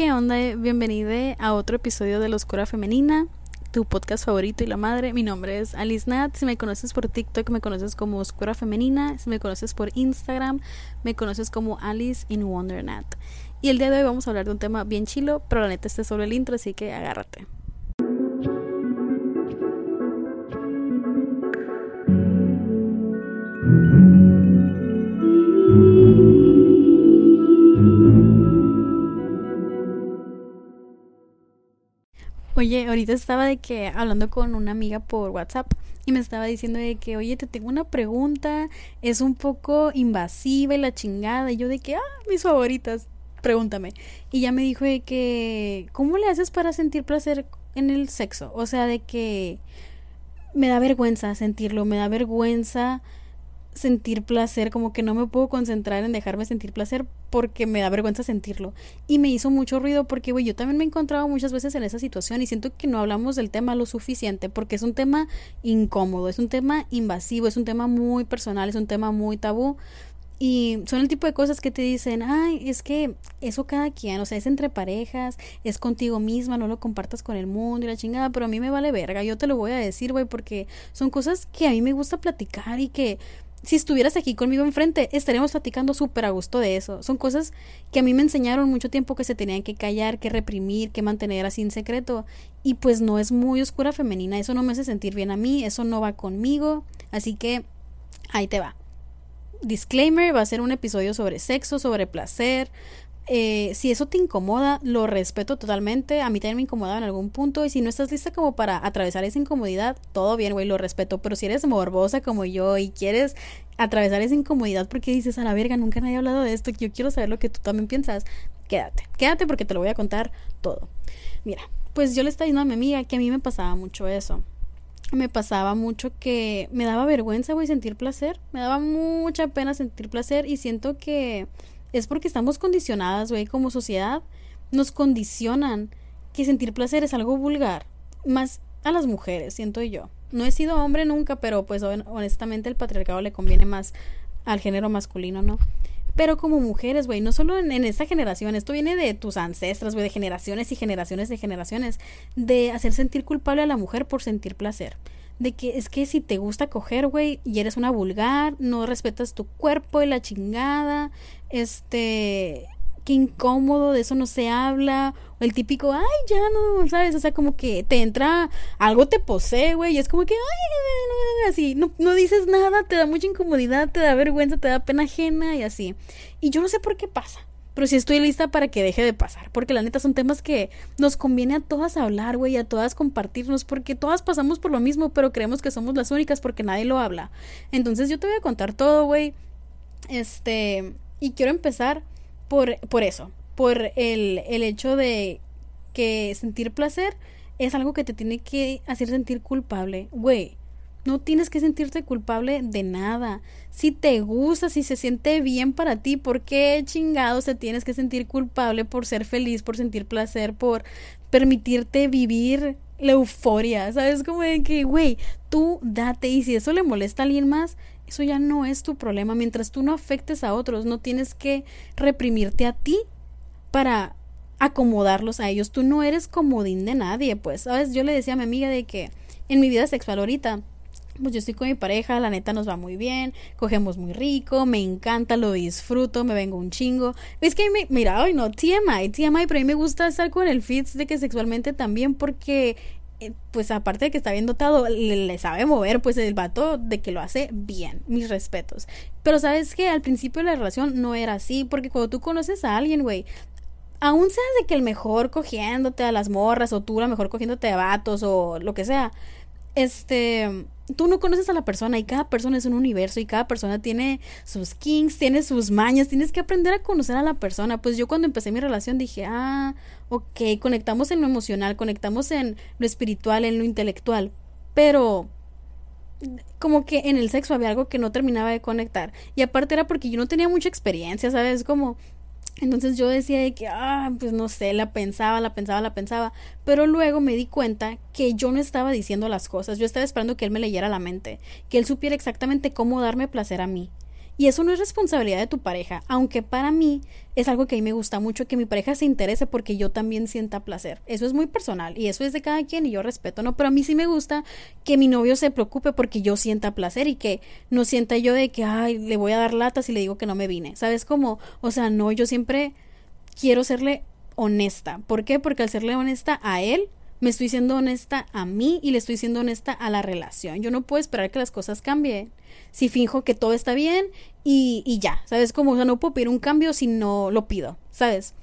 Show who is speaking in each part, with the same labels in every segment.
Speaker 1: ¿Qué onda? Bienvenido a otro episodio de La Oscura Femenina, tu podcast favorito y la madre. Mi nombre es Alice Nat. Si me conoces por TikTok, me conoces como Oscura Femenina. Si me conoces por Instagram, me conoces como Alice in Wonder. Y el día de hoy vamos a hablar de un tema bien chilo, pero la neta este es solo el intro, así que agárrate. Oye, ahorita estaba de que hablando con una amiga por WhatsApp y me estaba diciendo de que, oye, te tengo una pregunta, es un poco invasiva y la chingada. Y yo de que, ah, mis favoritas, pregúntame. Y ya me dijo de que, ¿cómo le haces para sentir placer en el sexo? O sea, de que me da vergüenza sentirlo, me da vergüenza sentir placer, como que no me puedo concentrar en dejarme sentir placer porque me da vergüenza sentirlo. Y me hizo mucho ruido porque, güey, yo también me he encontrado muchas veces en esa situación y siento que no hablamos del tema lo suficiente porque es un tema incómodo, es un tema invasivo, es un tema muy personal, es un tema muy tabú. Y son el tipo de cosas que te dicen, ay, es que eso cada quien, o sea, es entre parejas, es contigo misma, no lo compartas con el mundo y la chingada, pero a mí me vale verga, yo te lo voy a decir, güey, porque son cosas que a mí me gusta platicar y que si estuvieras aquí conmigo enfrente, estaríamos platicando súper a gusto de eso. Son cosas que a mí me enseñaron mucho tiempo que se tenían que callar, que reprimir, que mantener así en secreto. Y pues no es muy oscura femenina, eso no me hace sentir bien a mí, eso no va conmigo. Así que ahí te va. Disclaimer, va a ser un episodio sobre sexo, sobre placer, eh, si eso te incomoda, lo respeto totalmente. A mí también me incomoda en algún punto. Y si no estás lista como para atravesar esa incomodidad, todo bien, güey, lo respeto. Pero si eres morbosa como yo y quieres atravesar esa incomodidad porque dices, a la verga, nunca nadie ha hablado de esto, yo quiero saber lo que tú también piensas, quédate. Quédate porque te lo voy a contar todo. Mira, pues yo le estaba diciendo a mi amiga que a mí me pasaba mucho eso me pasaba mucho que me daba vergüenza, güey, sentir placer. Me daba mucha pena sentir placer y siento que es porque estamos condicionadas, güey, como sociedad. Nos condicionan que sentir placer es algo vulgar. Más a las mujeres, siento yo. No he sido hombre nunca, pero pues honestamente el patriarcado le conviene más al género masculino, ¿no? Pero como mujeres, güey, no solo en, esta generación, esto viene de tus ancestras, güey, de generaciones y generaciones de generaciones, de hacer sentir culpable a la mujer por sentir placer de que es que si te gusta coger, güey, y eres una vulgar, no respetas tu cuerpo y la chingada, este, qué incómodo, de eso no se habla, o el típico, ay, ya no, ¿sabes? O sea, como que te entra, algo te posee, güey, y es como que, ay, así, no, no dices nada, te da mucha incomodidad, te da vergüenza, te da pena ajena y así. Y yo no sé por qué pasa. Pero sí estoy lista para que deje de pasar. Porque la neta son temas que nos conviene a todas hablar, güey, a todas compartirnos. Porque todas pasamos por lo mismo, pero creemos que somos las únicas porque nadie lo habla. Entonces yo te voy a contar todo, güey. Este. Y quiero empezar por, por eso. Por el, el hecho de que sentir placer es algo que te tiene que hacer sentir culpable. Güey, no tienes que sentirte culpable de nada. Si te gusta, si se siente bien para ti, ¿por qué chingados te tienes que sentir culpable por ser feliz, por sentir placer, por permitirte vivir la euforia? ¿Sabes? Como de que, güey, tú date y si eso le molesta a alguien más, eso ya no es tu problema. Mientras tú no afectes a otros, no tienes que reprimirte a ti para acomodarlos a ellos. Tú no eres comodín de nadie, pues, ¿sabes? Yo le decía a mi amiga de que en mi vida sexual ahorita pues yo estoy con mi pareja, la neta nos va muy bien, cogemos muy rico, me encanta, lo disfruto, me vengo un chingo. Es que me, mira, hoy no, TMI, TMI, pero a mí me gusta estar con el fits de que sexualmente también porque eh, pues aparte de que está bien dotado, le, sabe mover, pues el vato de que lo hace bien, mis respetos. Pero sabes que al principio de la relación no era así, porque cuando tú conoces a alguien, güey, aún seas de que el mejor cogiéndote a las morras o tú la mejor cogiéndote a vatos o lo que sea, este, tú no conoces a la persona y cada persona es un universo y cada persona tiene sus kings, tiene sus mañas, tienes que aprender a conocer a la persona. Pues yo cuando empecé mi relación dije, ah, ok, conectamos en lo emocional, conectamos en lo espiritual, en lo intelectual, pero como que en el sexo había algo que no terminaba de conectar. Y aparte era porque yo no tenía mucha experiencia, ¿sabes? Como entonces yo decía de que, ah, pues no sé, la pensaba, la pensaba, la pensaba, pero luego me di cuenta que yo no estaba diciendo las cosas, yo estaba esperando que él me leyera la mente, que él supiera exactamente cómo darme placer a mí. Y eso no es responsabilidad de tu pareja, aunque para mí es algo que a mí me gusta mucho, que mi pareja se interese porque yo también sienta placer. Eso es muy personal y eso es de cada quien y yo respeto, ¿no? Pero a mí sí me gusta que mi novio se preocupe porque yo sienta placer y que no sienta yo de que, ay, le voy a dar latas y le digo que no me vine. ¿Sabes cómo? O sea, no, yo siempre quiero serle honesta. ¿Por qué? Porque al serle honesta a él, me estoy siendo honesta a mí y le estoy siendo honesta a la relación. Yo no puedo esperar que las cosas cambien si finjo que todo está bien y, y ya, ¿sabes? Como, o sea, no puedo pedir un cambio si no lo pido, ¿sabes?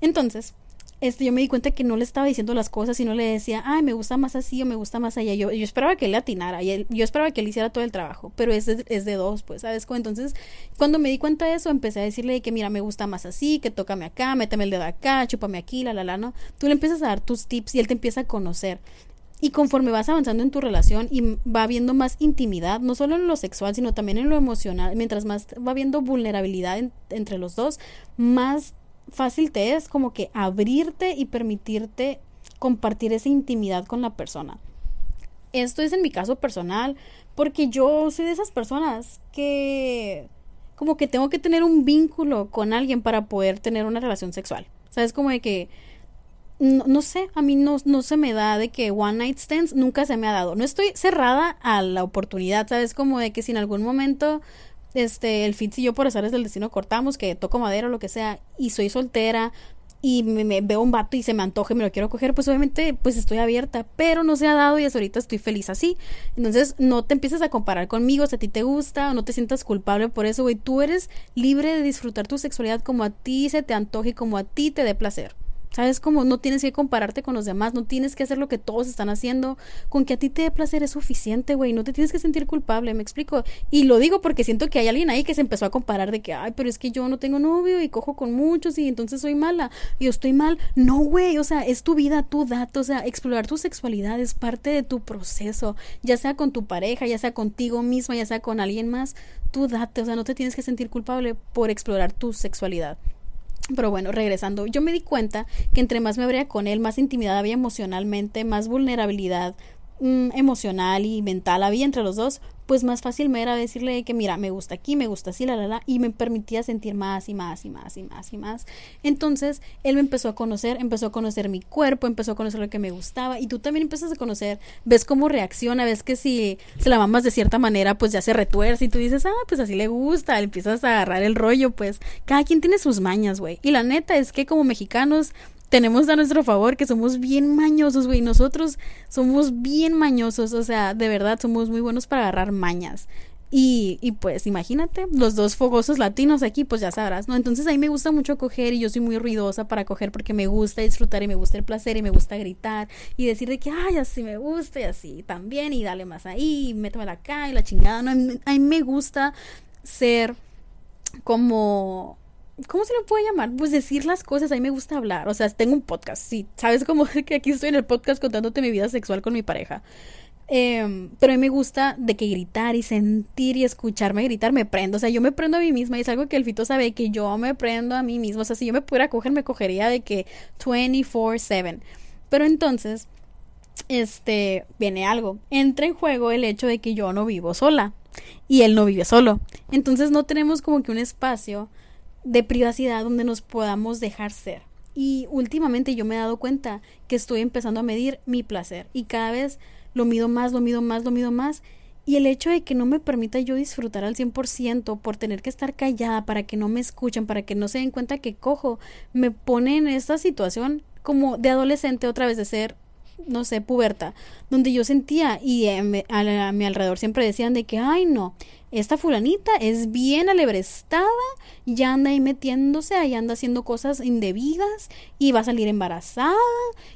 Speaker 1: Entonces, este, yo me di cuenta que no le estaba diciendo las cosas y no le decía, ay, me gusta más así o me gusta más allá. Yo, yo esperaba que él atinara y yo esperaba que él hiciera todo el trabajo, pero es de, es de dos, pues, ¿sabes? Entonces, cuando me di cuenta de eso, empecé a decirle que, mira, me gusta más así, que tócame acá, méteme el dedo acá, chúpame aquí, la, la, la, ¿no? Tú le empiezas a dar tus tips y él te empieza a conocer. Y conforme vas avanzando en tu relación y va habiendo más intimidad, no solo en lo sexual, sino también en lo emocional, mientras más va habiendo vulnerabilidad entre los dos, más fácil te es como que abrirte y permitirte compartir esa intimidad con la persona. Esto es en mi caso personal, porque yo soy de esas personas que como que tengo que tener un vínculo con alguien para poder tener una relación sexual. ¿Sabes? Como de que no, sé, a mí no, no se me da de que one night stands nunca se me ha dado. No estoy cerrada a la oportunidad, ¿sabes? Como de que si en algún momento este, el Fitz y yo por azares del destino cortamos, que toco madera o lo que sea, y soy soltera, y me, veo un vato y se me antoja y me lo quiero coger, pues obviamente pues estoy abierta, pero no se ha dado y hasta ahorita estoy feliz así. Entonces no te empieces a comparar conmigo si a ti te gusta o no te sientas culpable por eso, güey. Tú eres libre de disfrutar tu sexualidad como a ti se te antoje y como a ti te dé placer. ¿Sabes cómo? No tienes que compararte con los demás, no tienes que hacer lo que todos están haciendo. Con que a ti te dé placer es suficiente, güey. No te tienes que sentir culpable, me explico. Y lo digo porque siento que hay alguien ahí que se empezó a comparar de que, ay, pero es que yo no tengo novio y cojo con muchos y entonces soy mala. Y yo estoy mal. No, güey, o sea, es tu vida, tu dato. O sea, explorar tu sexualidad es parte de tu proceso. Ya sea con tu pareja, ya sea contigo misma, ya sea con alguien más. Tú date, o sea, no te tienes que sentir culpable por explorar tu sexualidad. Pero bueno, regresando, yo me di cuenta que entre más me abría con él, más intimidad había emocionalmente, más vulnerabilidad emocional y mental había entre los dos, pues más fácil me era decirle que mira, me gusta aquí, me gusta así, la, la, la, y me permitía sentir más y más y más y más y más. Entonces, él me empezó a conocer, empezó a conocer mi cuerpo, empezó a conocer lo que me gustaba, y tú también empiezas a conocer, ves cómo reacciona, ves que si se la mamas de cierta manera, pues ya se retuerce y tú dices, ah, pues así le gusta, empiezas a agarrar el rollo, pues cada quien tiene sus mañas, güey. Y la neta es que como mexicanos tenemos a nuestro favor que somos bien mañosos, güey. Nosotros somos bien mañosos, o sea, de verdad somos muy buenos para agarrar mañas. Y, y pues imagínate, los dos fogosos latinos aquí, pues ya sabrás, ¿no? Entonces a mí me gusta mucho coger y yo soy muy ruidosa para coger porque me gusta disfrutar y me gusta el placer y me gusta gritar y decir de que, ay, así me gusta y así también y dale más ahí, y métemela acá y la chingada, ¿no? A mí me gusta ser como ¿Cómo se lo puede llamar? Pues decir las cosas, a mí me gusta hablar. O sea, tengo un podcast, sí. Sabes como que aquí estoy en el podcast contándote mi vida sexual con mi pareja. Em, pero a mí me gusta de que gritar y sentir y escucharme gritar me prendo. O sea, yo me prendo a mí misma y es algo que el Fito sabe que yo me prendo a mí misma. O sea, si yo me pudiera coger, me cogería de que 24-7. Pero entonces, este, viene algo. Entra en juego el hecho de que yo no vivo sola y él no vive solo. Entonces no tenemos como que un espacio de privacidad donde nos podamos dejar ser. Y últimamente yo me he dado cuenta que estoy empezando a medir mi placer y cada vez lo mido más, lo mido más, lo mido más. Y el hecho de que no me permita yo disfrutar al 100% por tener que estar callada para que no me escuchen, para que no se den cuenta que cojo, me pone en esta situación como de adolescente otra vez de ser no sé, puberta, donde yo sentía y a, a, mi alrededor siempre decían de que, ay no, esta fulanita es bien alebrestada, ya anda ahí metiéndose, ahí anda haciendo cosas indebidas y va a salir embarazada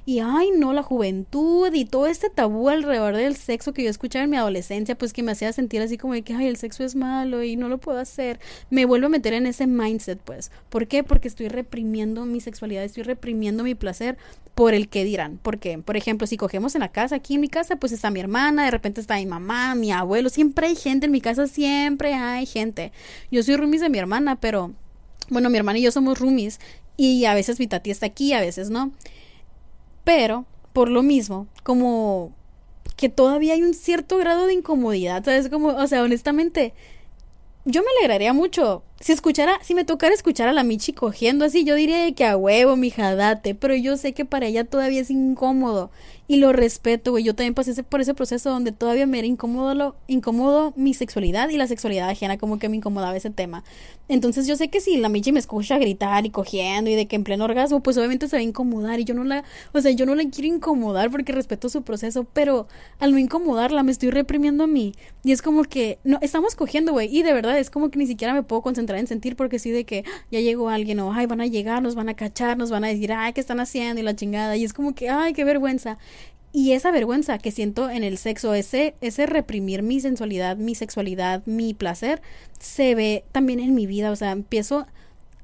Speaker 1: y ay no, la juventud y todo este tabú alrededor del sexo que yo escuchaba en mi adolescencia, pues que me hacía sentir así como que ay el sexo es malo y no lo puedo hacer, me vuelvo a meter en ese mindset pues, ¿por qué? Porque estoy reprimiendo mi sexualidad, estoy reprimiendo mi placer por el que dirán, porque por ejemplo si cogemos en la casa, aquí en mi casa pues está mi hermana, de repente está mi mamá, mi abuelo, siempre hay gente en mi casa, siempre siempre hay gente. Yo soy roomies de mi hermana, pero bueno, mi hermana y yo somos roomies y a veces mi tati está aquí, a veces no. Pero por lo mismo, como que todavía hay un cierto grado de incomodidad, ¿sabes? Como, o sea, honestamente, yo me alegraría mucho. Si escuchara, si me tocara escuchar a la Michi cogiendo así, yo diría que a huevo, mija, date. Pero yo sé que para ella todavía es incómodo. Y lo respeto, güey. Yo también pasé por ese proceso donde todavía me era incómodo, lo, incómodo mi sexualidad y la sexualidad ajena, como que me incomodaba ese tema. Entonces yo sé que si la Michi me escucha gritar y cogiendo y de que en pleno orgasmo, pues obviamente se va a incomodar. Y yo no la, o sea, yo no la quiero incomodar porque respeto su proceso. Pero al no incomodarla, me estoy reprimiendo a mí. Y es como que, no, estamos cogiendo, güey. Y de verdad es como que ni siquiera me puedo concentrar en sentir porque sí de que ya llegó alguien o, ay, van a llegar, nos van a cachar, nos van a decir, ay, ¿qué están haciendo? Y la chingada. Y es como que, ay, qué vergüenza. Y esa vergüenza que siento en el sexo, ese, ese reprimir mi sensualidad, mi sexualidad, mi placer, se ve también en mi vida. O sea, empiezo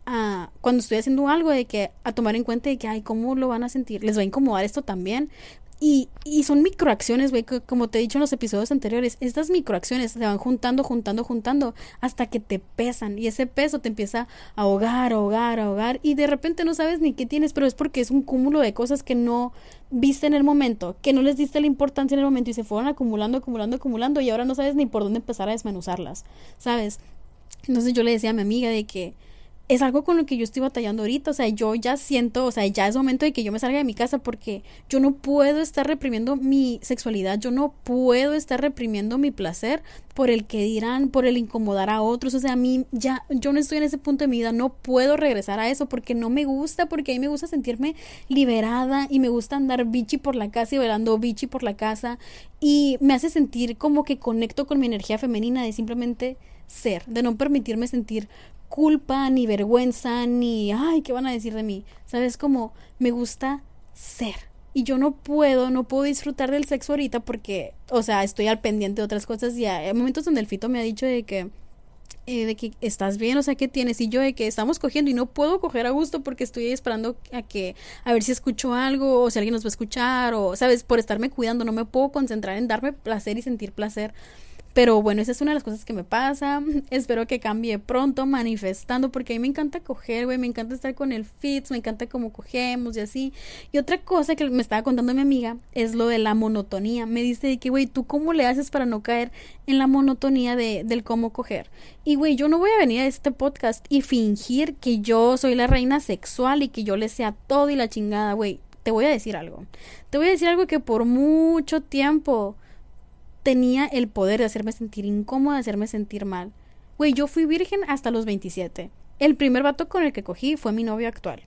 Speaker 1: a, cuando estoy haciendo algo, de que a tomar en cuenta de que, ay, ¿cómo lo van a sentir? ¿Les va a incomodar esto también? Y, y son microacciones, güey, como te he dicho en los episodios anteriores, estas microacciones se van juntando, juntando, juntando, hasta que te pesan y ese peso te empieza a ahogar, ahogar, ahogar y de repente no sabes ni qué tienes, pero es porque es un cúmulo de cosas que no viste en el momento, que no les diste la importancia en el momento y se fueron acumulando, acumulando, acumulando y ahora no sabes ni por dónde empezar a desmenuzarlas, ¿sabes? Entonces yo le decía a mi amiga de que es algo con lo que yo estoy batallando ahorita. O sea, yo ya siento, o sea, ya es momento de que yo me salga de mi casa porque yo no puedo estar reprimiendo mi sexualidad, yo no puedo estar reprimiendo mi placer por el que dirán, por el incomodar a otros. O sea, a mí ya, yo no estoy en ese punto de mi vida, no puedo regresar a eso porque no me gusta, porque a mí me gusta sentirme liberada y me gusta andar bichi por la casa y bailando bichi por la casa y me hace sentir como que conecto con mi energía femenina de simplemente ser, de no permitirme sentir culpa, ni vergüenza, ni, ay, ¿qué van a decir de mí? ¿Sabes? Como me gusta ser. Y yo no puedo, no puedo disfrutar del sexo ahorita porque, o sea, estoy al pendiente de otras cosas y hay momentos donde el fito me ha dicho de que, eh, de que estás bien, o sea, ¿qué tienes? Y yo de que estamos cogiendo y no puedo coger a gusto porque estoy esperando a que, a ver si escucho algo o si alguien nos va a escuchar o, ¿sabes? Por estarme cuidando, no me puedo concentrar en darme placer y sentir placer. Pero bueno, esa es una de las cosas que me pasa. Espero que cambie pronto, manifestando, porque a mí me encanta coger, güey, me encanta estar con el fits, me encanta cómo cogemos y así. Y otra cosa que me estaba contando mi amiga es lo de la monotonía. Me dice que, güey, ¿tú cómo le haces para no caer en la monotonía de, del cómo coger? Y, güey, yo no voy a venir a este podcast y fingir que yo soy la reina sexual y que yo le sea todo y la chingada, güey. Te voy a decir algo. Te voy a decir algo que por mucho tiempo tenía el poder de hacerme sentir incómoda, de hacerme sentir mal. Güey, yo fui virgen hasta los 27. El primer vato con el que cogí fue mi novio actual.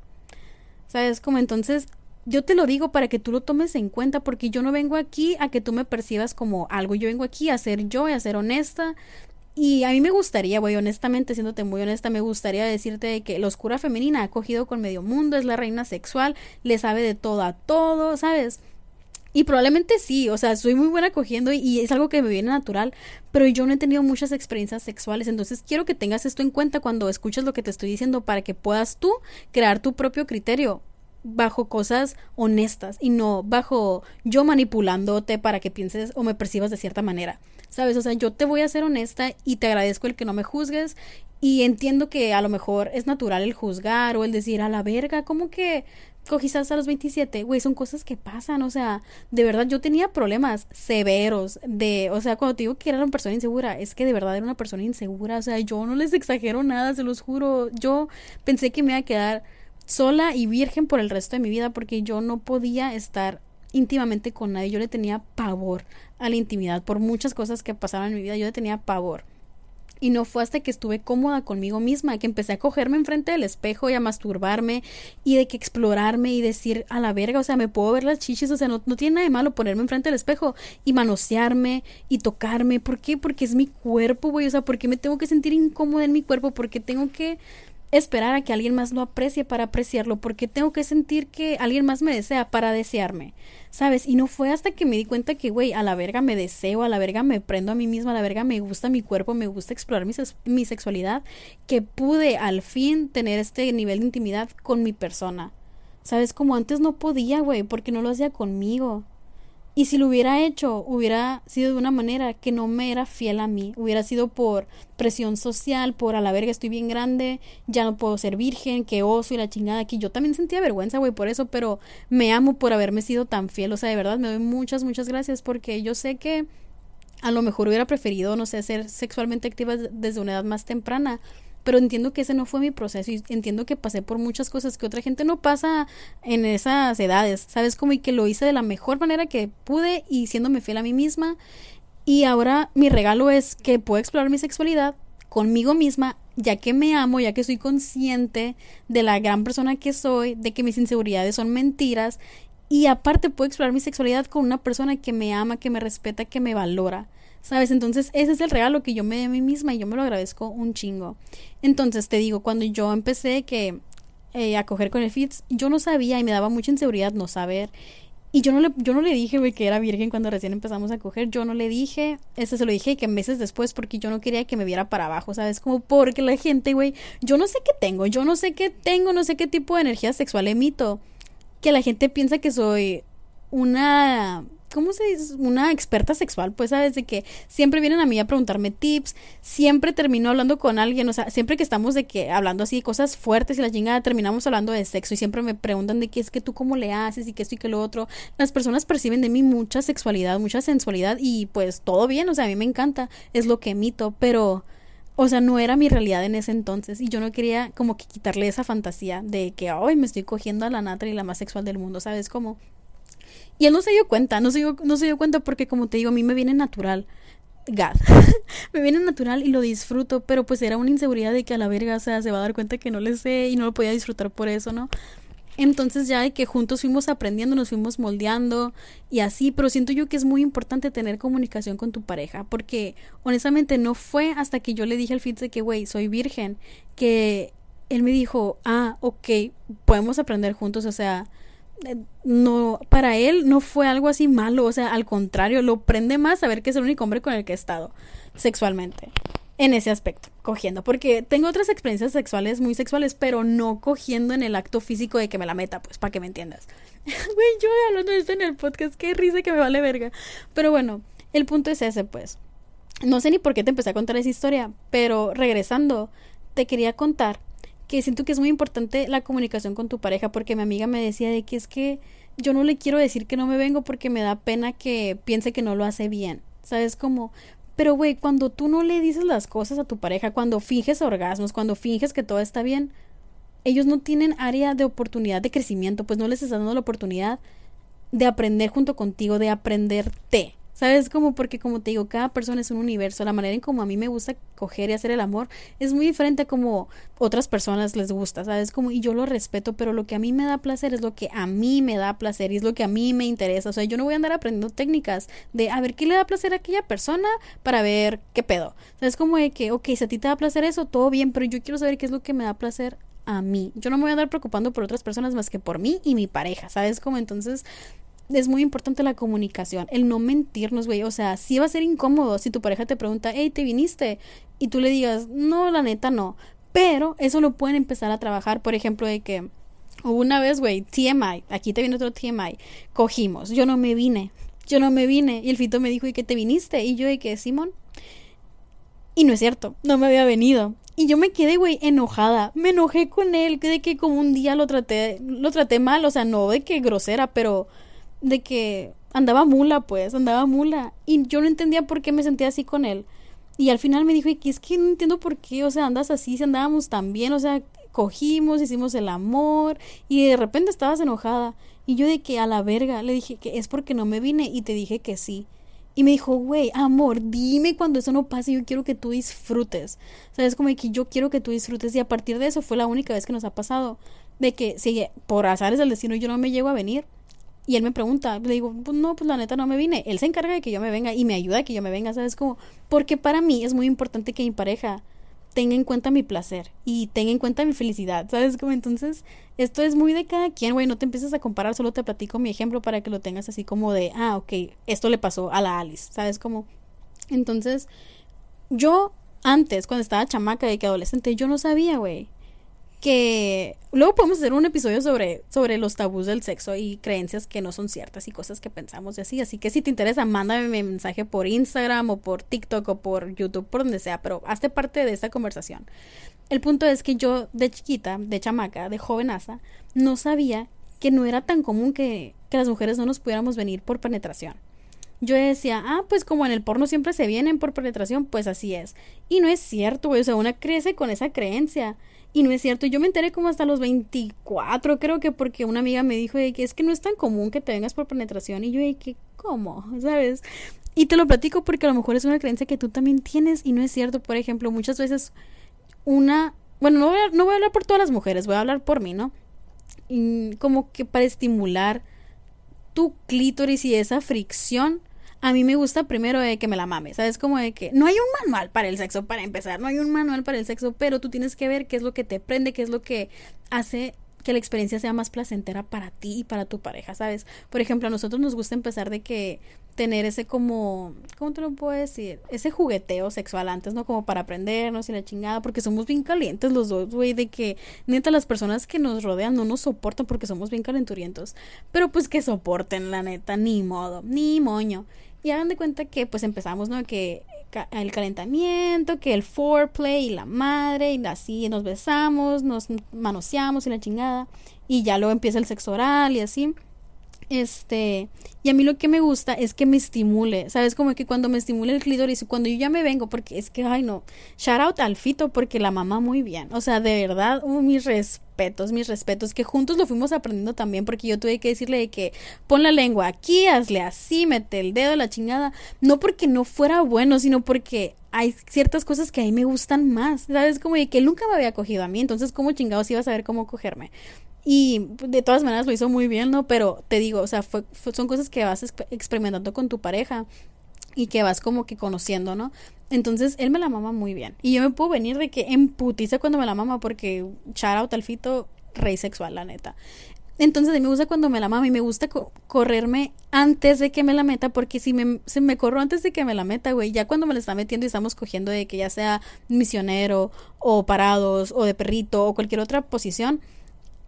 Speaker 1: ¿Sabes? Como entonces, yo te lo digo para que tú lo tomes en cuenta, porque yo no vengo aquí a que tú me percibas como algo. Yo vengo aquí a ser yo, a ser honesta. Y a mí me gustaría, güey, honestamente, siéndote muy honesta, me gustaría decirte que la oscura femenina ha cogido con medio mundo, es la reina sexual, le sabe de todo a todo, ¿sabes? Y probablemente sí, o sea, soy muy buena cogiendo y, es algo que me viene natural, pero yo no he tenido muchas experiencias sexuales, entonces quiero que tengas esto en cuenta cuando escuches lo que te estoy diciendo para que puedas tú crear tu propio criterio bajo cosas honestas y no bajo yo manipulándote para que pienses o me percibas de cierta manera. ¿Sabes? O sea, yo te voy a ser honesta y te agradezco el que no me juzgues y entiendo que a lo mejor es natural el juzgar o el decir a la verga, como que cogiste hasta los 27, güey, son cosas que pasan, o sea, de verdad yo tenía problemas severos de, o sea, cuando te digo que era una persona insegura, es que de verdad era una persona insegura, o sea, yo no les exagero nada, se los juro, yo pensé que me iba a quedar sola y virgen por el resto de mi vida porque yo no podía estar íntimamente con nadie, yo le tenía pavor a la intimidad por muchas cosas que pasaban en mi vida, yo le tenía pavor. Y no fue hasta que estuve cómoda conmigo misma que empecé a cogerme enfrente del espejo y a masturbarme y de que explorarme y decir a la verga, o sea, me puedo ver las chichis, o sea, no, no tiene nada de malo ponerme enfrente del espejo y manosearme y tocarme. ¿Por qué? Porque es mi cuerpo, güey, o sea, ¿por qué me tengo que sentir incómoda en mi cuerpo? Porque tengo que esperar a que alguien más lo aprecie para apreciarlo, porque tengo que sentir que alguien más me desea para desearme, ¿sabes? Y no fue hasta que me di cuenta que, güey, a la verga me deseo, a la verga me prendo a mí misma, a la verga me gusta mi cuerpo, me gusta explorar mi, mi sexualidad, que pude al fin tener este nivel de intimidad con mi persona. ¿Sabes? Como antes no podía, güey, porque no lo hacía conmigo. Y si lo hubiera hecho, hubiera sido de una manera que no me era fiel a mí. Hubiera sido por presión social, por a la verga estoy bien grande, ya no puedo ser virgen, que oso y la chingada aquí. Yo también sentía vergüenza, güey, por eso, pero me amo por haberme sido tan fiel. O sea, de verdad me doy muchas, muchas gracias porque yo sé que a lo mejor hubiera preferido, no sé, ser sexualmente activa desde una edad más temprana. Pero entiendo que ese no fue mi proceso y entiendo que pasé por muchas cosas que otra gente no pasa en esas edades, ¿sabes? Como y que lo hice de la mejor manera que pude y siéndome fiel a mí misma. Y ahora mi regalo es que puedo explorar mi sexualidad conmigo misma, ya que me amo, ya que soy consciente de la gran persona que soy, de que mis inseguridades son mentiras y aparte puedo explorar mi sexualidad con una persona que me ama, que me respeta, que me valora. ¿Sabes? Entonces ese es el regalo que yo me doy a mí misma y yo me lo agradezco un chingo. Entonces te digo, cuando yo empecé que eh, a coger con el FITS, yo no sabía y me daba mucha inseguridad no saber. Y yo no le, yo no le dije, güey, que era virgen cuando recién empezamos a coger. Yo no le dije, ese se lo dije que meses después porque yo no quería que me viera para abajo, ¿sabes? Como porque la gente, güey, yo no sé qué tengo, yo no sé qué tengo, no sé qué tipo de energía sexual emito que la gente piensa que soy una ¿cómo se dice? Una experta sexual, pues, ¿sabes? De que siempre vienen a mí a preguntarme tips, siempre termino hablando con alguien, o sea, siempre que estamos de que hablando así de cosas fuertes y la chingada, terminamos hablando de sexo y siempre me preguntan de qué es que tú cómo le haces y qué esto y qué lo otro. Las personas perciben de mí mucha sexualidad, mucha sensualidad y pues todo bien, o sea, a mí me encanta, es lo que emito, pero o sea, no era mi realidad en ese entonces y yo no quería como que quitarle esa fantasía de que hoy me estoy cogiendo a la Natalie la más sexual del mundo, ¿sabes cómo? Y él no se dio cuenta, no se dio, no se dio cuenta porque como te digo, a mí me viene natural. God. me viene natural y lo disfruto, pero pues era una inseguridad de que a la verga, o sea, se va a dar cuenta que no le sé y no lo podía disfrutar por eso, ¿no? Entonces ya que juntos fuimos aprendiendo, nos fuimos moldeando y así, pero siento yo que es muy importante tener comunicación con tu pareja, porque honestamente no fue hasta que yo le dije al Fitz de que, güey, soy virgen, que él me dijo, ah, ok, podemos aprender juntos, o sea, no, para él no fue algo así malo, o sea, al contrario, lo prende más saber que es el único hombre con el que he estado sexualmente en ese aspecto, cogiendo. Porque tengo otras experiencias sexuales muy sexuales, pero no cogiendo en el acto físico de que me la meta, pues, para que me entiendas. Güey, yo hablando de esto en el podcast, qué risa que me vale verga. Pero bueno, el punto es ese, pues. No sé ni por qué te empecé a contar esa historia, pero regresando, te quería contar que siento que es muy importante la comunicación con tu pareja, porque mi amiga me decía de que es que yo no le quiero decir que no me vengo porque me da pena que piense que no lo hace bien. ¿Sabes? Como, pero, güey, cuando tú no le dices las cosas a tu pareja, cuando finges orgasmos, cuando finges que todo está bien, ellos no tienen área de oportunidad de crecimiento, pues no les estás dando la oportunidad de aprender junto contigo, de aprenderte. ¿Sabes? Como porque, como te digo, cada persona es un universo. La manera en como a mí me gusta coger y hacer el amor es muy diferente a como otras personas les gusta, ¿sabes? Como, y yo lo respeto, pero lo que a mí me da placer es lo que a mí me da placer y es lo que a mí me interesa. O sea, yo no voy a andar aprendiendo técnicas de a ver qué le da placer a aquella persona para ver qué pedo. ¿Sabes? Como de que, ok, si a ti te da placer eso, todo bien, pero yo quiero saber qué es lo que me da placer a mí. Yo no me voy a andar preocupando por otras personas más que por mí y mi pareja, ¿sabes? Como entonces es muy importante la comunicación, el no mentirnos, güey. O sea, sí va a ser incómodo si tu pareja te pregunta, hey, ¿te viniste? Y tú le digas, no, la neta no. Pero eso lo pueden empezar a trabajar, por ejemplo, de que una vez, güey, TMI, aquí te viene otro TMI, cogimos, yo no me vine, yo no me vine. Y el fito me dijo, ¿y qué te viniste? Y yo, ¿y qué, Simón? Y no es cierto, no me había venido. Y yo me quedé, güey, enojada. Me enojé con él, de que como un día lo traté, lo traté mal, o sea, no de que grosera, pero de que andaba mula, pues, andaba mula. Y yo no entendía por qué me sentía así con él. Y al final me dijo, y es que no entiendo por qué, o sea, andas así, si andábamos tan bien, o sea, cogimos, hicimos el amor, y de repente estabas enojada. Y yo de que a la verga le dije que es porque no me vine y te dije que sí. Y me dijo, güey, amor, dime cuando eso no pase, yo quiero que tú disfrutes. ¿Sabes? Como que yo quiero que tú disfrutes. Y a partir de eso fue la única vez que nos ha pasado. De que si por azares del destino yo no me llego a venir, y él me pregunta, le digo, pues no, pues la neta no me vine. Él se encarga de que yo me venga y me ayuda a que yo me venga, ¿sabes? Como, porque para mí es muy importante que mi pareja tenga en cuenta mi placer y tenga en cuenta mi felicidad, ¿sabes? Como entonces, esto es muy de cada quien, güey, no te empieces a comparar, solo te platico mi ejemplo para que lo tengas así como de, ah, ok, esto le pasó a la Alice, ¿sabes? Como, entonces, yo antes, cuando estaba chamaca de que adolescente, yo no sabía, güey, que luego podemos hacer un episodio sobre, sobre los tabús del sexo y creencias que no son ciertas y cosas que pensamos y así. Así que si te interesa, mándame mi mensaje por Instagram o por TikTok o por YouTube, por donde sea, pero hazte parte de esta conversación. El punto es que yo de chiquita, de chamaca, de jovenaza, no sabía que no era tan común que, que las mujeres no nos pudiéramos venir por penetración. yo decía, ah, pues como en el porno siempre se vienen por penetración, pues así es. Y no es cierto, güey, o sea, una crece con esa creencia. Y no es cierto, yo me enteré como hasta los 24, creo que porque una amiga me dijo que es que no es tan común que te vengas por penetración. Y yo de que, ¿cómo? ¿Sabes? Y te lo platico porque a lo mejor es una creencia que tú también tienes y no es cierto. Por ejemplo, muchas veces una... Bueno, no voy a, no voy a hablar por todas las mujeres, voy a hablar por mí, ¿no? Y como que para estimular tu clítoris y esa fricción, a mí me gusta primero de que me la mames, ¿sabes? Como de que no hay un manual para el sexo, para empezar, no hay un manual para el sexo, pero tú tienes que ver qué es lo que te prende, qué es lo que hace que la experiencia sea más placentera para ti y para tu pareja, ¿sabes? Por ejemplo, a nosotros nos gusta empezar de que tener ese como, ¿cómo te lo puedo decir? Ese jugueteo sexual antes, ¿no? Como para aprendernos y la chingada, porque somos bien calientes los dos, güey, de que neta las personas que nos rodean no nos soportan porque somos bien calenturientos, pero pues que soporten, la neta, ni modo, ni moño. Y hagan de cuenta que pues empezamos, ¿no? Que el calentamiento, que el foreplay y la madre, y así nos besamos, nos manoseamos y la chingada. Y ya luego empieza el sexo oral y así. Este, y a mí lo que me gusta es que me estimule, ¿sabes? Como que cuando me estimule el clítoris y cuando yo ya me vengo, porque es que, ay no, shout out al Fito porque la mamá muy bien, o sea, de verdad, uh, mis respetos, mis respetos, que juntos lo fuimos aprendiendo también porque yo tuve que decirle de que pon la lengua aquí, hazle así, mete el dedo, la chingada, no porque no fuera bueno, sino porque hay ciertas cosas que a mí me gustan más, ¿sabes? Como de que él nunca me había cogido a mí, entonces, ¿cómo chingados iba a saber cómo cogerme? Y de todas maneras lo hizo muy bien, ¿no? Pero te digo, o sea, fue, son cosas que vas experimentando con tu pareja y que vas como que conociendo, ¿no? Entonces él me la mama muy bien. Y yo me puedo venir de que emputiza cuando me la mama porque shout out al fito, rey sexual, la neta. Entonces a mí me gusta cuando me la mama y me gusta correrme antes de que me la meta porque si me, si me corro antes de que me la meta, güey, ya cuando me la está metiendo y estamos cogiendo de que ya sea misionero o parados o de perrito o cualquier otra posición,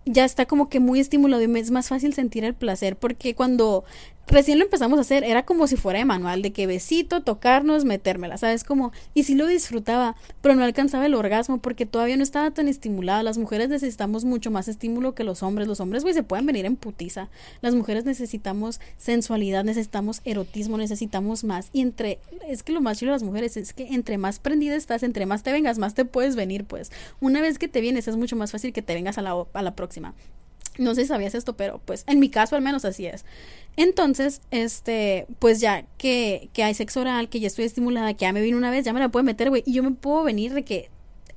Speaker 1: ya está como que muy estimulado y me es más fácil sentir el placer porque cuando recién lo empezamos a hacer era como si fuera de manual, de que besito, tocarnos, metérmela, ¿sabes? Como, y sí lo disfrutaba, pero no alcanzaba el orgasmo porque todavía no estaba tan estimulada. Las mujeres necesitamos mucho más estímulo que los hombres. Los hombres, güey, se pueden venir en putiza. Las mujeres necesitamos sensualidad, necesitamos erotismo, necesitamos más. Y entre, es que lo más chido de las mujeres es que entre más prendida estás, entre más te vengas, más te puedes venir, pues. Una vez que te vienes, es mucho más fácil que te vengas a la, a la próxima. No sé si sabías esto, pero pues en mi caso al menos así es. Entonces, este, pues ya que, que hay sexo oral, que ya estoy estimulada, que ya me vino una vez, ya me la puedo meter, güey. Y yo me puedo venir de que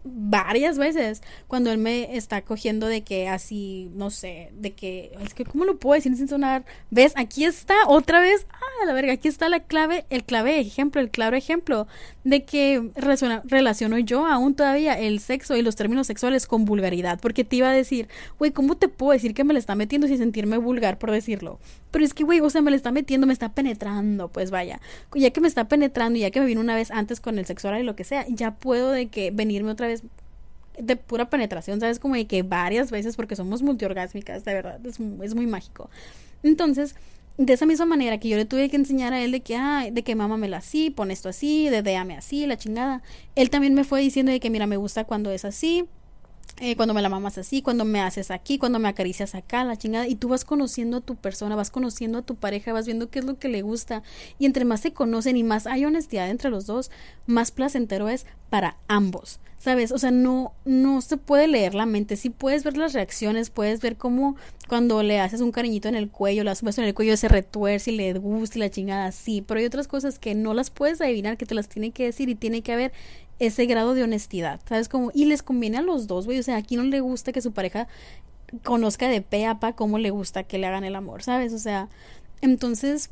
Speaker 1: varias veces cuando él me está cogiendo de que así, no sé, de que, es que, ¿cómo lo puedo decir sin sonar? ¿Ves? Aquí está, otra vez, ah, la verga, aquí está la clave, el clave ejemplo, el claro ejemplo de que relaciono yo aún todavía el sexo y los términos sexuales con vulgaridad, porque te iba a decir, güey, ¿cómo te puedo decir que me le está metiendo sin sentirme vulgar por decirlo? Pero es que, güey, o sea, me le está metiendo, me está penetrando, pues vaya, ya que me está penetrando y ya que me vino una vez antes con el sexual y lo que sea, ya puedo de que venirme otra vez de pura penetración, ¿sabes? Como de que varias veces, porque somos multiorgásmicas, de verdad, es, muy mágico. Entonces, de esa misma manera que yo le tuve que enseñar a él de que, ay, de que mámamela así, pon esto así, de déame así, la chingada. Él también me fue diciendo de que, mira, me gusta cuando es así, eh, cuando me la mamas así, cuando me haces aquí, cuando me acaricias acá, la chingada. Y tú vas conociendo a tu persona, vas conociendo a tu pareja, vas viendo qué es lo que le gusta. Y entre más se conocen y más hay honestidad entre los dos, más placentero es para ambos. ¿Sabes? O sea, no, no se puede leer la mente. Sí puedes ver las reacciones, puedes ver cómo cuando le haces un cariñito en el cuello, le haces en el cuello, se retuerce y le gusta y la chingada, sí. Pero hay otras cosas que no las puedes adivinar, que te las tiene que decir y tiene que haber ese grado de honestidad, ¿sabes? Como, y les conviene a los dos, güey, o sea, aquí no le gusta que su pareja conozca de pe a pa cómo le gusta que le hagan el amor, ¿sabes? O sea, entonces,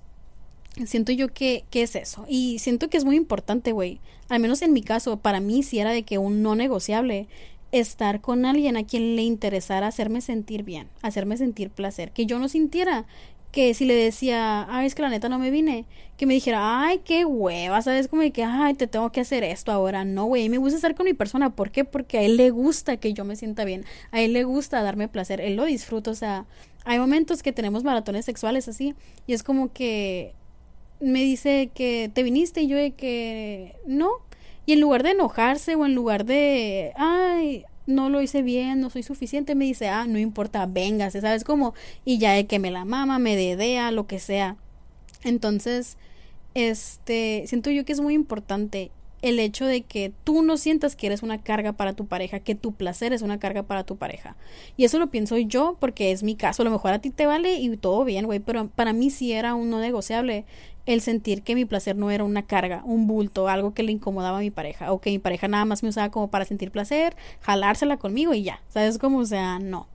Speaker 1: siento yo que, que es eso. Y siento que es muy importante, güey. Al menos en mi caso, para mí sí era de que un no negociable estar con alguien a quien le interesara hacerme sentir bien, hacerme sentir placer, que yo no sintiera que si le decía, ay, es que la neta no me vine, que me dijera, ay, qué hueva, ¿sabes? Como de que, ay, te tengo que hacer esto ahora. No, güey, me gusta estar con mi persona. ¿Por qué? Porque a él le gusta que yo me sienta bien. A él le gusta darme placer. Él lo disfruta. O sea, hay momentos que tenemos maratones sexuales así. Y es como que me dice que te viniste y yo de que no. Y en lugar de enojarse o en lugar de, ay, no lo hice bien, no soy suficiente, me dice, ah, no importa, véngase, ¿sabes cómo? Y ya de que me la mama, me dedea, lo que sea. Entonces, este, siento yo que es muy importante el hecho de que tú no sientas que eres una carga para tu pareja, que tu placer es una carga para tu pareja. Y eso lo pienso yo porque es mi caso. A lo mejor a ti te vale y todo bien, güey, pero para mí sí era un no negociable el sentir que mi placer no era una carga, un bulto, algo que le incomodaba a mi pareja, o que mi pareja nada más me usaba como para sentir placer, jalársela conmigo y ya. ¿Sabes cómo? O sea, no.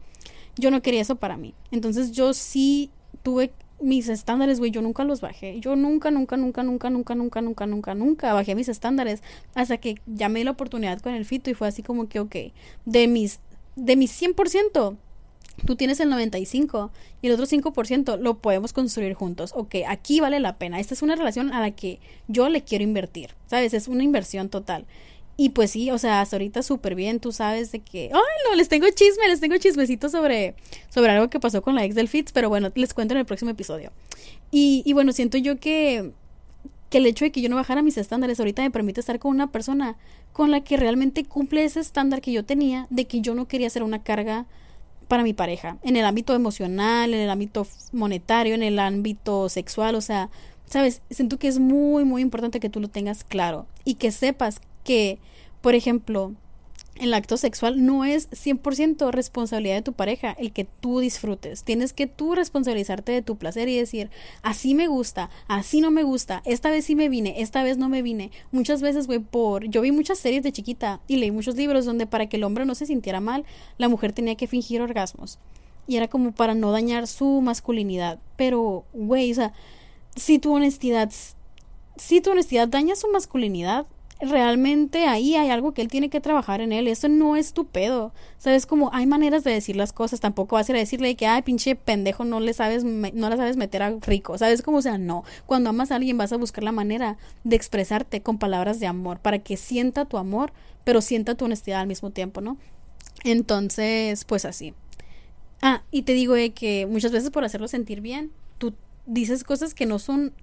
Speaker 1: Yo no quería eso para mí. Entonces yo sí tuve mis estándares, güey, yo nunca los bajé. Yo nunca, nunca, nunca, nunca, nunca, nunca, nunca, nunca, nunca bajé mis estándares hasta que llamé la oportunidad con el fito y fue así como que, ok, de mis, de mis 100%, tú tienes el 95 y el otro 5% lo podemos construir juntos. Ok, aquí vale la pena. Esta es una relación a la que yo le quiero invertir, ¿sabes? Es una inversión total. Y pues sí, o sea, hasta ahorita súper bien, tú sabes de que, ay, no, les tengo chisme, les tengo chismecito sobre, sobre algo que pasó con la ex del Fitz, pero bueno, les cuento en el próximo episodio. Y, y bueno, siento yo que, que el hecho de que yo no bajara mis estándares ahorita me permite estar con una persona con la que realmente cumple ese estándar que yo tenía de que yo no quería ser una carga para mi pareja, en el ámbito emocional, en el ámbito monetario, en el ámbito sexual, o sea, sabes, siento que es muy, muy importante que tú lo tengas claro y que sepas que, por ejemplo, el acto sexual no es 100% responsabilidad de tu pareja el que tú disfrutes. Tienes que tú responsabilizarte de tu placer y decir, así me gusta, así no me gusta, esta vez sí me vine, esta vez no me vine. Muchas veces, güey, por... Yo vi muchas series de chiquita y leí muchos libros donde para que el hombre no se sintiera mal, la mujer tenía que fingir orgasmos. Y era como para no dañar su masculinidad. Pero, güey, o sea, si tu honestidad... Si tu honestidad daña su masculinidad, realmente ahí hay algo que él tiene que trabajar en él. Eso no es tu pedo. Sabes como hay maneras de decir las cosas. Tampoco vas a ir a decirle que, ay, pinche pendejo, no le sabes, no la sabes meter a rico. Sabes como, o sea, no. Cuando amas a alguien vas a buscar la manera de expresarte con palabras de amor para que sienta tu amor, pero sienta tu honestidad al mismo tiempo, ¿no? Entonces, pues así. Ah, y te digo que muchas veces por hacerlo sentir bien, tú dices cosas que no son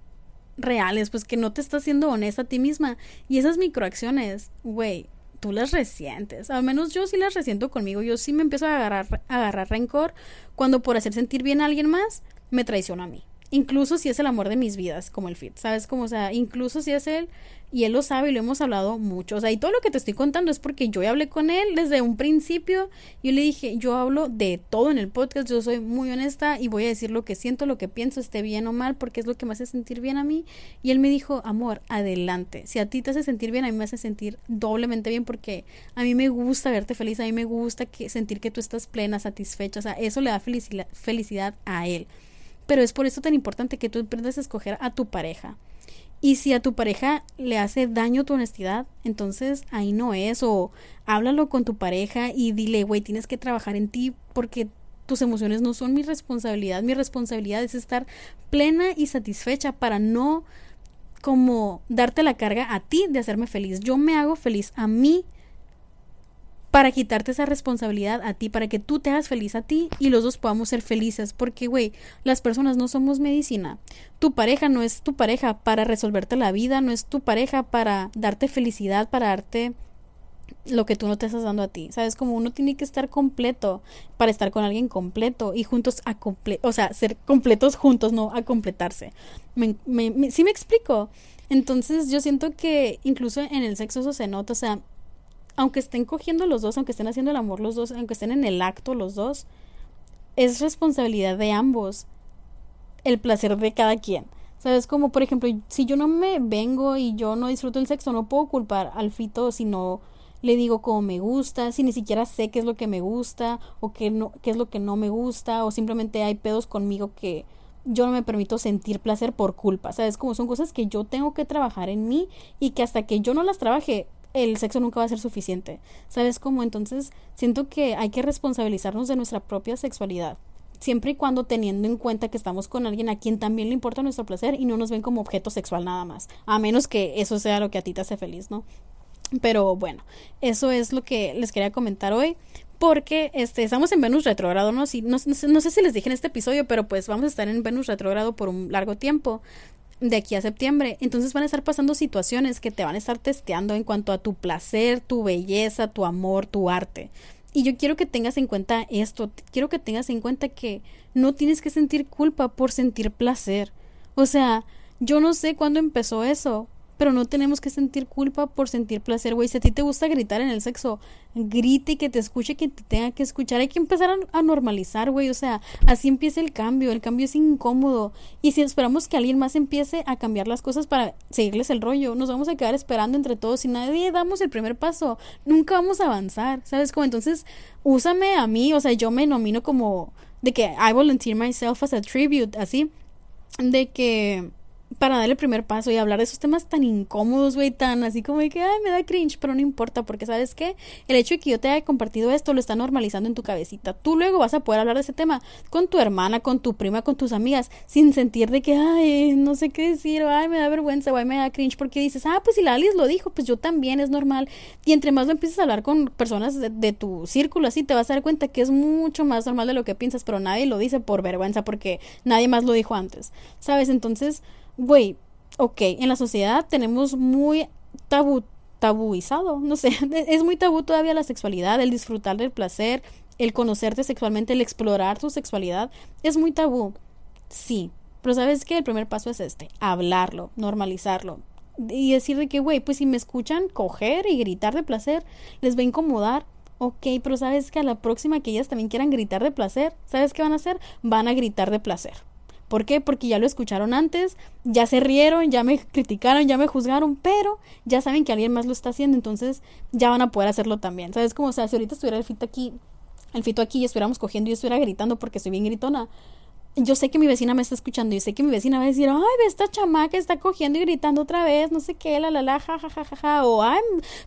Speaker 1: reales, pues que no te estás siendo honesta a ti misma. Y esas microacciones, güey, tú las resientes. Al menos yo sí las resiento conmigo. Yo sí me empiezo a agarrar, a agarrar rencor cuando por hacer sentir bien a alguien más me traiciona a mí incluso si es el amor de mis vidas, como el Fit, ¿sabes? Como, o sea, incluso si es él, y él lo sabe y lo hemos hablado mucho, o sea, y todo lo que te estoy contando es porque yo hablé con él desde un principio, yo le dije, yo hablo de todo en el podcast, yo soy muy honesta y voy a decir lo que siento, lo que pienso, esté bien o mal, porque es lo que me hace sentir bien a mí, y él me dijo, amor, adelante, si a ti te hace sentir bien, a mí me hace sentir doblemente bien, porque a mí me gusta verte feliz, a mí me gusta que, sentir que tú estás plena, satisfecha, o sea, eso le da felicidad a él. Pero es por eso tan importante que tú aprendas a escoger a tu pareja. Y si a tu pareja le hace daño tu honestidad, entonces ahí no es. O háblalo con tu pareja y dile, güey, tienes que trabajar en ti porque tus emociones no son mi responsabilidad. Mi responsabilidad es estar plena y satisfecha para no como darte la carga a ti de hacerme feliz. Yo me hago feliz a mí para quitarte esa responsabilidad a ti, para que tú te hagas feliz a ti y los dos podamos ser felices. Porque, güey, las personas no somos medicina. Tu pareja no es tu pareja para resolverte la vida, no es tu pareja para darte felicidad, para darte lo que tú no te estás dando a ti. ¿Sabes? Como uno tiene que estar completo para estar con alguien completo y juntos a comple o sea, ser completos juntos, no a completarse. Me, me, ¿Sí me explico? Entonces yo siento que incluso en el sexo eso se nota, o sea, aunque estén cogiendo los dos, aunque estén haciendo el amor los dos, aunque estén en el acto los dos, es responsabilidad de ambos el placer de cada quien. ¿Sabes? Como por ejemplo, si yo no me vengo y yo no disfruto el sexo, no puedo culpar al fito si no le digo cómo me gusta, si ni siquiera sé qué es lo que me gusta o qué, no, qué es lo que no me gusta o simplemente hay pedos conmigo que yo no me permito sentir placer por culpa, ¿sabes? Como son cosas que yo tengo que trabajar en mí y que hasta que yo no las trabaje, el sexo nunca va a ser suficiente. ¿Sabes cómo? Entonces, siento que hay que responsabilizarnos de nuestra propia sexualidad. Siempre y cuando teniendo en cuenta que estamos con alguien a quien también le importa nuestro placer y no nos ven como objeto sexual nada más. A menos que eso sea lo que a ti te hace feliz, ¿no? Pero bueno, eso es lo que les quería comentar hoy. Porque este, estamos en Venus retrogrado, ¿no? Si, no, no sé si les dije en este episodio, pero pues vamos a estar en Venus retrogrado por un largo tiempo de aquí a septiembre. Entonces van a estar pasando situaciones que te van a estar testeando en cuanto a tu placer, tu belleza, tu amor, tu arte. Y yo quiero que tengas en cuenta esto, quiero que tengas en cuenta que no tienes que sentir culpa por sentir placer. O sea, yo no sé cuándo empezó eso, pero no tenemos que sentir culpa por sentir placer, güey. Si a ti te gusta gritar en el sexo, grite y que te escuche que te tenga que escuchar. Hay que empezar a, normalizar, güey. O sea, así empieza el cambio. El cambio es incómodo. Y si esperamos que alguien más empiece a cambiar las cosas para seguirles el rollo, nos vamos a quedar esperando entre todos y nadie damos el primer paso. Nunca vamos a avanzar, ¿sabes? Como entonces, úsame a mí. O sea, yo me nomino como de que I volunteer myself as a tribute, así. De que para dar el primer paso y hablar de esos temas tan incómodos, güey, tan así como de que, ay, me da cringe, pero no importa, porque sabes qué, el hecho de que yo te haya compartido esto lo está normalizando en tu cabecita. Tú luego vas a poder hablar de ese tema con tu hermana, con tu prima, con tus amigas, sin sentir de que, ay, no sé qué decir, ay, me da vergüenza, o ay, me da cringe, porque dices, ah, pues si la Alice lo dijo, pues yo también, es normal. Y entre más lo empieces a hablar con personas de, de tu círculo, así te vas a dar cuenta que es mucho más normal de lo que piensas, pero nadie lo dice por vergüenza, porque nadie más lo dijo antes, ¿sabes? Entonces, güey, ok, en la sociedad tenemos muy tabú, tabuizado, no sé, es muy tabú todavía la sexualidad, el disfrutar del placer, el conocerte sexualmente, el explorar tu sexualidad, es muy tabú, sí, pero sabes que el primer paso es este, hablarlo, normalizarlo. Y decir de que, güey, pues si me escuchan coger y gritar de placer, les va a incomodar. Ok, pero sabes que a la próxima que ellas también quieran gritar de placer, ¿sabes qué van a hacer? Van a gritar de placer. ¿Por qué? Porque ya lo escucharon antes, ya se rieron, ya me criticaron, ya me juzgaron, pero ya saben que alguien más lo está haciendo, entonces ya van a poder hacerlo también. ¿Sabes cómo? O sea, si ahorita estuviera el fito aquí, el fito aquí y estuviéramos cogiendo y yo estuviera gritando porque soy bien gritona, yo sé que mi vecina me está escuchando y sé que mi vecina va a decir, ay, ve esta chamaca está cogiendo y gritando otra vez, no sé qué, la la la, ja ja ja ja, ja o ay,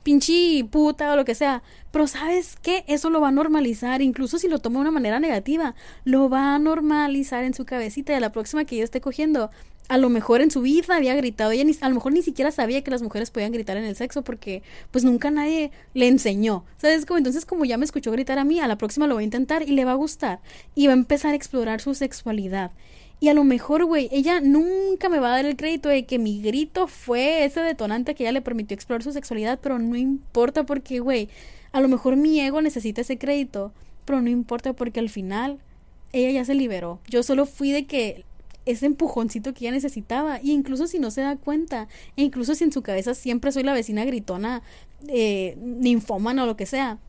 Speaker 1: pinche puta o lo que sea. Pero sabes qué, eso lo va a normalizar, incluso si lo toma de una manera negativa, lo va a normalizar en su cabecita y la próxima que yo esté cogiendo, a lo mejor en su vida había gritado, ella ni, a lo mejor ni siquiera sabía que las mujeres podían gritar en el sexo porque pues nunca nadie le enseñó, ¿sabes? Como entonces como ya me escuchó gritar a mí, a la próxima lo va a intentar y le va a gustar y va a empezar a explorar su sexualidad. Y a lo mejor, güey, ella nunca me va a dar el crédito de que mi grito fue ese detonante que ella le permitió explorar su sexualidad, pero no importa porque, güey, a lo mejor mi ego necesita ese crédito, pero no importa porque al final ella ya se liberó. Yo solo fui de que ese empujoncito que ella necesitaba. Y incluso si no se da cuenta, e incluso si en su cabeza siempre soy la vecina gritona, eh, ninfómana o lo que sea,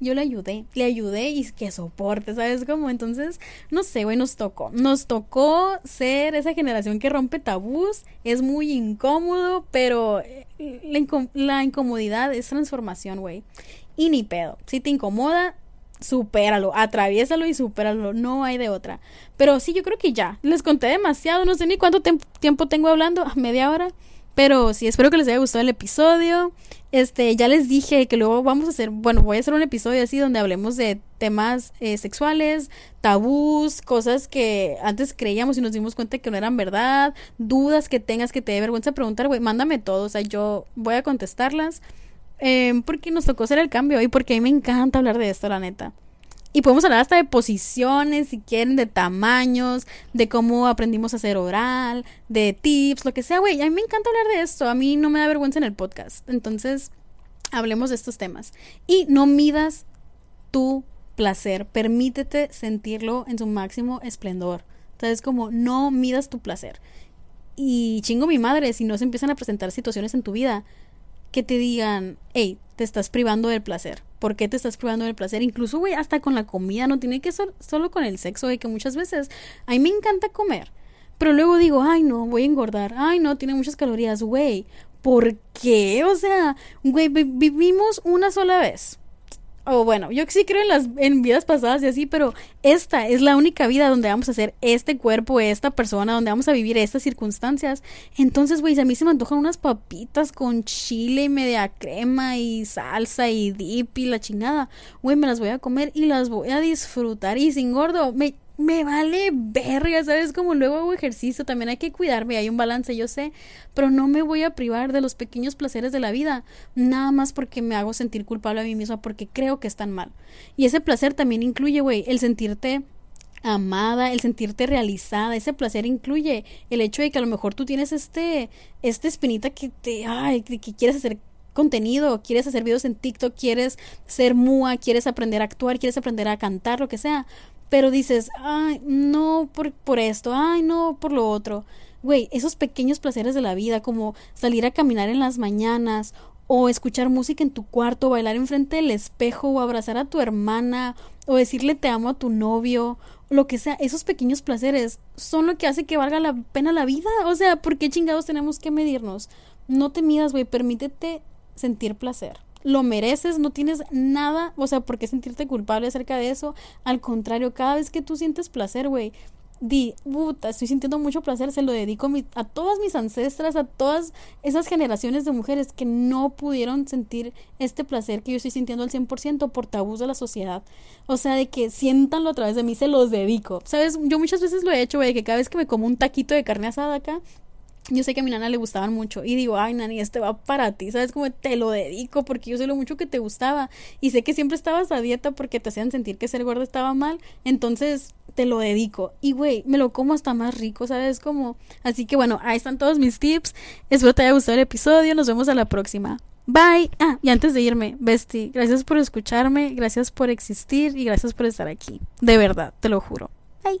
Speaker 1: yo le ayudé, le ayudé y que soporte, ¿sabes cómo? Entonces, no sé, güey, nos tocó. Nos tocó ser esa generación que rompe tabús, es muy incómodo, pero eh, la, la incomodidad es transformación, güey. Y ni pedo. Si te incomoda, supéralo, atraviésalo y supéralo, no hay de otra. Pero sí, yo creo que ya, les conté demasiado, no sé ni cuánto tiempo tengo hablando, media hora, pero sí, espero que les haya gustado el episodio. Este, ya les dije que luego vamos a hacer, bueno, voy a hacer un episodio así donde hablemos de temas eh, sexuales, tabús, cosas que antes creíamos y nos dimos cuenta que no eran verdad, dudas que tengas que te dé vergüenza preguntar, güey, mándame todo, o sea, yo voy a contestarlas. Eh, porque nos tocó hacer el cambio y porque a mí me encanta hablar de esto, la neta. Y podemos hablar hasta de posiciones, si quieren, de tamaños, de cómo aprendimos a hacer oral, de tips, lo que sea, güey. A mí me encanta hablar de esto. A mí no me da vergüenza en el podcast. Entonces, hablemos de estos temas. Y no midas tu placer. Permítete sentirlo en su máximo esplendor. Entonces, como no midas tu placer. Y chingo mi madre si no se empiezan a presentar situaciones en tu vida que te digan, hey, te estás privando del placer. ¿Por qué te estás privando del placer? Incluso, güey, hasta con la comida, no tiene que ser solo con el sexo, de que muchas veces a mí me encanta comer. Pero luego digo, ay, no, voy a engordar. Ay, no, tiene muchas calorías, güey. ¿Por qué? O sea, güey, vivimos una sola vez o bueno, yo sí creo en las en vidas pasadas y así, pero esta es la única vida donde vamos a hacer este cuerpo, esta persona, donde vamos a vivir estas circunstancias. Entonces, güey, a mí se me antojan unas papitas con chile y media crema y salsa y dip y la chingada. Güey, me las voy a comer y las voy a disfrutar y sin gordo, me me vale verga, ¿sabes? Como luego hago ejercicio, también hay que cuidarme, hay un balance, yo sé, pero no me voy a privar de los pequeños placeres de la vida, nada más porque me hago sentir culpable a mí misma porque creo que están mal. Y ese placer también incluye, güey, el sentirte amada, el sentirte realizada, ese placer incluye el hecho de que a lo mejor tú tienes este, esta espinita que te, ay, que quieres hacer contenido, quieres hacer videos en TikTok, quieres ser mua, quieres aprender a actuar, quieres aprender a cantar, lo que sea pero dices, ay, no por, por esto, ay, no por lo otro. Güey, esos pequeños placeres de la vida, como salir a caminar en las mañanas, o escuchar música en tu cuarto, bailar enfrente del espejo, o abrazar a tu hermana, o decirle te amo a tu novio, lo que sea, esos pequeños placeres son lo que hace que valga la pena la vida. O sea, ¿por qué chingados tenemos que medirnos? No te midas, güey, permítete sentir placer. Lo mereces, no tienes nada, o sea, ¿por qué sentirte culpable acerca de eso? Al contrario, cada vez que tú sientes placer, güey, di, puta, estoy sintiendo mucho placer, se lo dedico a todas mis ancestras, a todas esas generaciones de mujeres que no pudieron sentir este placer que yo estoy sintiendo al 100% por tabús de la sociedad. O sea, de que siéntanlo a través de mí, se los dedico. ¿Sabes? Yo muchas veces lo he hecho, güey, que cada vez que me como un taquito de carne asada acá, yo sé que a mi nana le gustaban mucho y digo, ay, nani, este va para ti, ¿sabes? Como te lo dedico porque yo sé lo mucho que te gustaba y sé que siempre estabas a dieta porque te hacían sentir que ser gordo estaba mal, entonces te lo dedico y, güey, me lo como hasta más rico, ¿sabes? Como, así que bueno, ahí están todos mis tips, espero te haya gustado el episodio, nos vemos a la próxima. Bye. Ah, y antes de irme, Bestie, gracias por escucharme, gracias por existir y gracias por estar aquí. De verdad, te lo juro. Bye.